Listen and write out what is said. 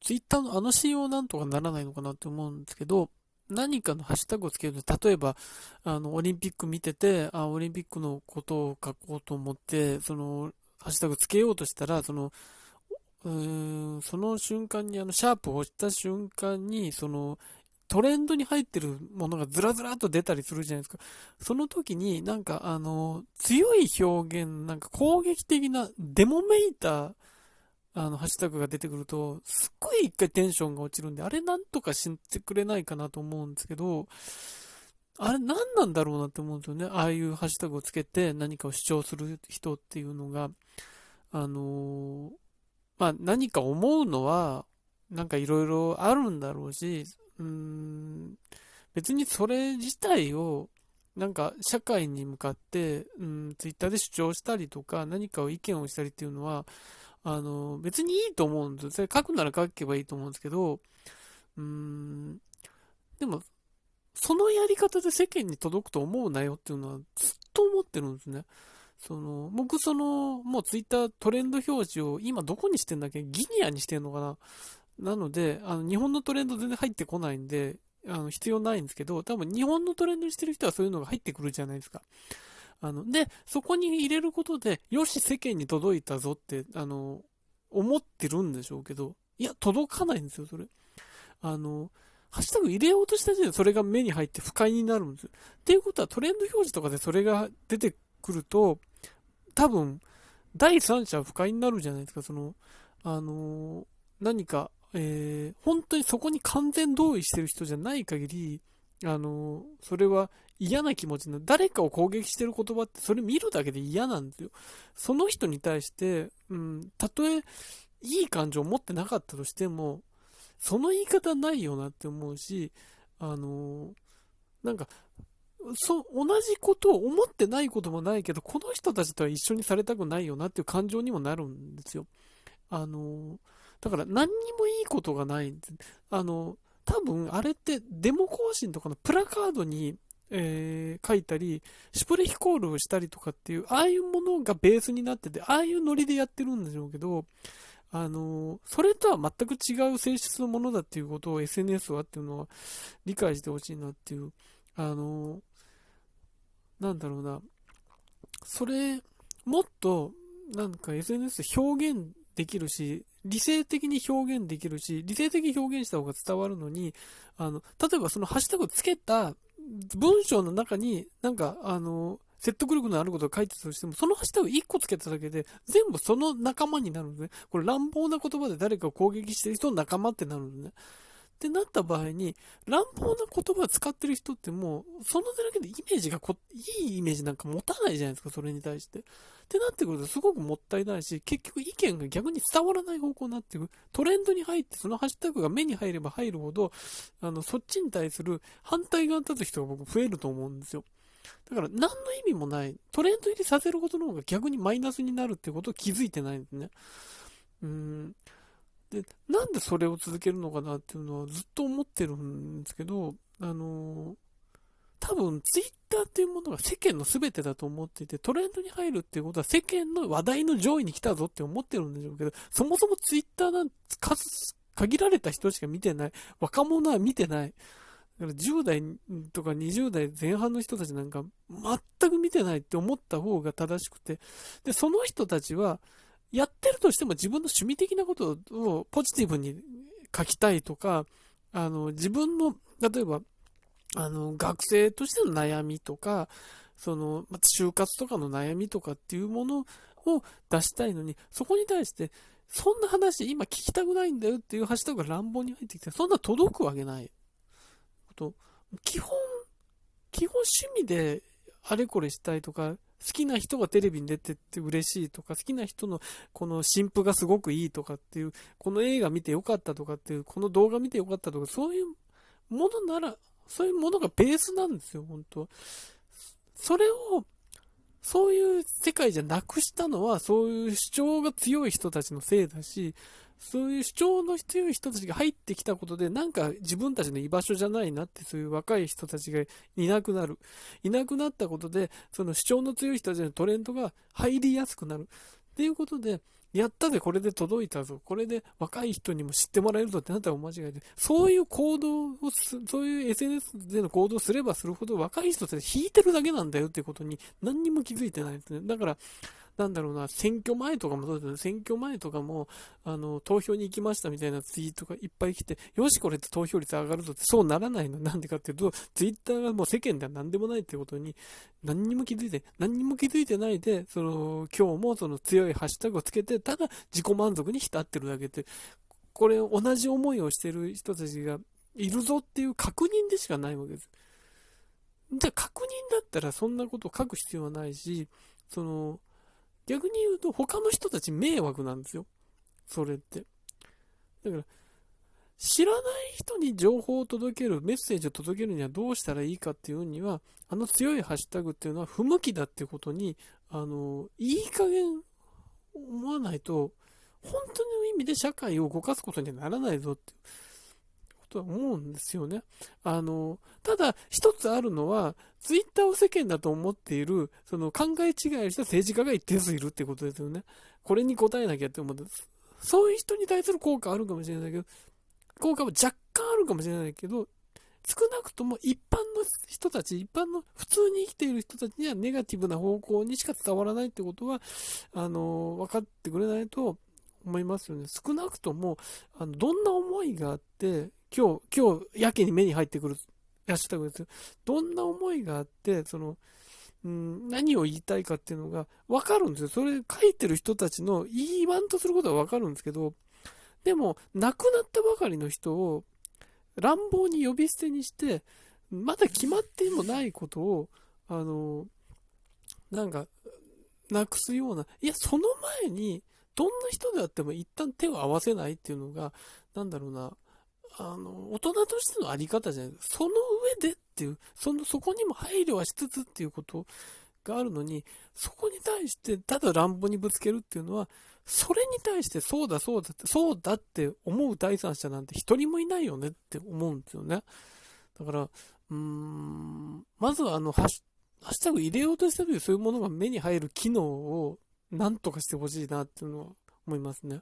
ツイッターのあの仕様なんとかならないのかなって思うんですけど、何かのハッシュタグをつけると、例えば、あの、オリンピック見てて、あ、オリンピックのことを書こうと思って、その、ハッシュタグつけようとしたら、その、うーん、その瞬間に、あの、シャープを押した瞬間に、その、トレンドに入ってるものがずらずらっと出たりするじゃないですか。その時になんかあの、強い表現、なんか攻撃的なデモメーター、あの、ハッシュタグが出てくると、すっごい一回テンションが落ちるんで、あれなんとかしてくれないかなと思うんですけど、あれ何なんだろうなって思うんですよね。ああいうハッシュタグをつけて何かを主張する人っていうのが、あのー、まあ何か思うのは、なんかいろいろあるんだろうし、うん、別にそれ自体を、なんか社会に向かって、うん、ツイッターで主張したりとか、何かを意見をしたりっていうのは、あの、別にいいと思うんですよ。それ書くなら書けばいいと思うんですけど、うーん、でも、そのやり方で世間に届くと思うなよっていうのはずっと思ってるんですね。その、僕その、もうツイッタートレンド表示を今どこにしてんだっけ？ギニアにしてんのかな？なので、あの、日本のトレンド全然入ってこないんで、あの、必要ないんですけど、多分日本のトレンドにしてる人はそういうのが入ってくるじゃないですか。あの、で、そこに入れることで、よし、世間に届いたぞって、あの、思ってるんでしょうけど、いや、届かないんですよ、それ。あの、ハッシュタグ入れようとした時点でそれが目に入って不快になるんですよ。っていうことはトレンド表示とかでそれが出てくると、多分、第三者は不快になるじゃないですか、その、あの、何か、えー、本当にそこに完全同意してる人じゃない限り、あの、それは嫌な気持ちな誰かを攻撃してる言葉ってそれ見るだけで嫌なんですよ。その人に対して、うん、たとえいい感情を持ってなかったとしても、その言い方ないよなって思うし、あの、なんか、そう、同じことを思ってないこともないけど、この人たちとは一緒にされたくないよなっていう感情にもなるんですよ。あの、だから何にもいいことがないんです。あの、多分あれってデモ行進とかのプラカードに、えー、書いたり、シュプレヒコールをしたりとかっていう、ああいうものがベースになってて、ああいうノリでやってるんでしょうけど、あの、それとは全く違う性質のものだっていうことを SNS はっていうのは理解してほしいなっていう、あの、なんだろうな、それ、もっと、なんか SNS で表現できるし、理性的に表現できるし、理性的に表現した方が伝わるのに、あの、例えばそのハッシュタグつけた文章の中に、なんか、あの、説得力のあることを書いてたとしても、そのハッシュタグ1個つけただけで、全部その仲間になるのね。これ乱暴な言葉で誰かを攻撃してる人の仲間ってなるのね。ってなった場合に、乱暴な言葉を使ってる人ってもう、そのだけでイメージがこ、いいイメージなんか持たないじゃないですか、それに対して。ってなってくるとすごくもったいないし、結局意見が逆に伝わらない方向になっていく。トレンドに入って、そのハッシュタグが目に入れば入るほど、あの、そっちに対する反対側に立つ人が僕増えると思うんですよ。だから何の意味もない。トレンド入りさせることの方が逆にマイナスになるってことを気づいてないんですね。うん。で、なんでそれを続けるのかなっていうのはずっと思ってるんですけど、あの多分ツイッターっていうものが世間の全てだと思っていて、トレンドに入るっていうことは世間の話題の上位に来たぞって思ってるんでしょうけど、そもそもツイッターなんて数、限られた人しか見てない。若者は見てない。だから10代とか20代前半の人たちなんか全く見てないって思った方が正しくて、で、その人たちは、やってるとしても自分の趣味的なことをポジティブに書きたいとか、あの、自分の、例えば、あの、学生としての悩みとか、その、ま就活とかの悩みとかっていうものを出したいのに、そこに対して、そんな話今聞きたくないんだよっていうハッシュタグが乱暴に入ってきて、そんな届くわけない。と基本、基本趣味であれこれしたいとか、好きな人がテレビに出てって嬉しいとか、好きな人のこの新婦がすごくいいとかっていう、この映画見てよかったとかっていう、この動画見てよかったとか、そういうものなら、そういうものがベースなんですよ、本当それを、そういう世界じゃなくしたのは、そういう主張が強い人たちのせいだし、そういう主張の強い人たちが入ってきたことで、なんか自分たちの居場所じゃないなって、そういう若い人たちがいなくなる。いなくなったことで、その主張の強い人たちのトレンドが入りやすくなる。っていうことで、やったでこれで届いたぞ、これで若い人にも知ってもらえるぞってなったら間違いで、そういう行動をす、そういう SNS での行動をすればするほど若い人って引いてるだけなんだよっていうことに何にも気づいてないですね。だから、なんだろうな、選挙前とかもそうですね、選挙前とかも、あの、投票に行きましたみたいなツイートがいっぱい来て、よし、これって投票率上がるぞって、そうならないの。なんでかっていうと、ツイッターがもう世間では何でもないってことに、何にも気づいて、何にも気づいてないで、その、今日もその強いハッシュタグをつけて、ただ自己満足に浸ってるだけで、これ同じ思いをしてる人たちがいるぞっていう確認でしかないわけです。じゃあ確認だったらそんなことを書く必要はないし、その、逆に言うと他の人たち迷惑なんですよ。それって。だから、知らない人に情報を届ける、メッセージを届けるにはどうしたらいいかっていうには、あの強いハッシュタグっていうのは不向きだってことに、あの、いい加減思わないと、本当の意味で社会を動かすことにはならないぞってとは思うんですよね。あの、ただ一つあるのは、ツイッターを世間だと思っている、その考え違いをした政治家が一定数いるってことですよね。これに応えなきゃって思って、そういう人に対する効果あるかもしれないけど、効果は若干あるかもしれないけど、少なくとも一般の人たち、一般の普通に生きている人たちにはネガティブな方向にしか伝わらないってことは、あの、分かってくれないと思いますよね。少なくとも、あの、どんな思いがあって、今日、今日、やけに目に入ってくるハッシュタグです。どんな思いがあって、その、うん、何を言いたいかっていうのが分かるんですよ。それ書いてる人たちの言わんとすることは分かるんですけど、でも、亡くなったばかりの人を乱暴に呼び捨てにして、まだ決まってもないことを、あの、なんか、なくすような、いや、その前に、どんな人であっても一旦手を合わせないっていうのが、なんだろうな、あの、大人としてのあり方じゃないその上でっていう、その、そこにも配慮はしつつっていうことがあるのに、そこに対してただ乱暴にぶつけるっていうのは、それに対してそうだそうだって、そうだって思う第三者なんて一人もいないよねって思うんですよね。だから、うーん、まずはあの、ハッシュタグ入れようとした時そういうものが目に入る機能を何とかしてほしいなっていうのは思いますね。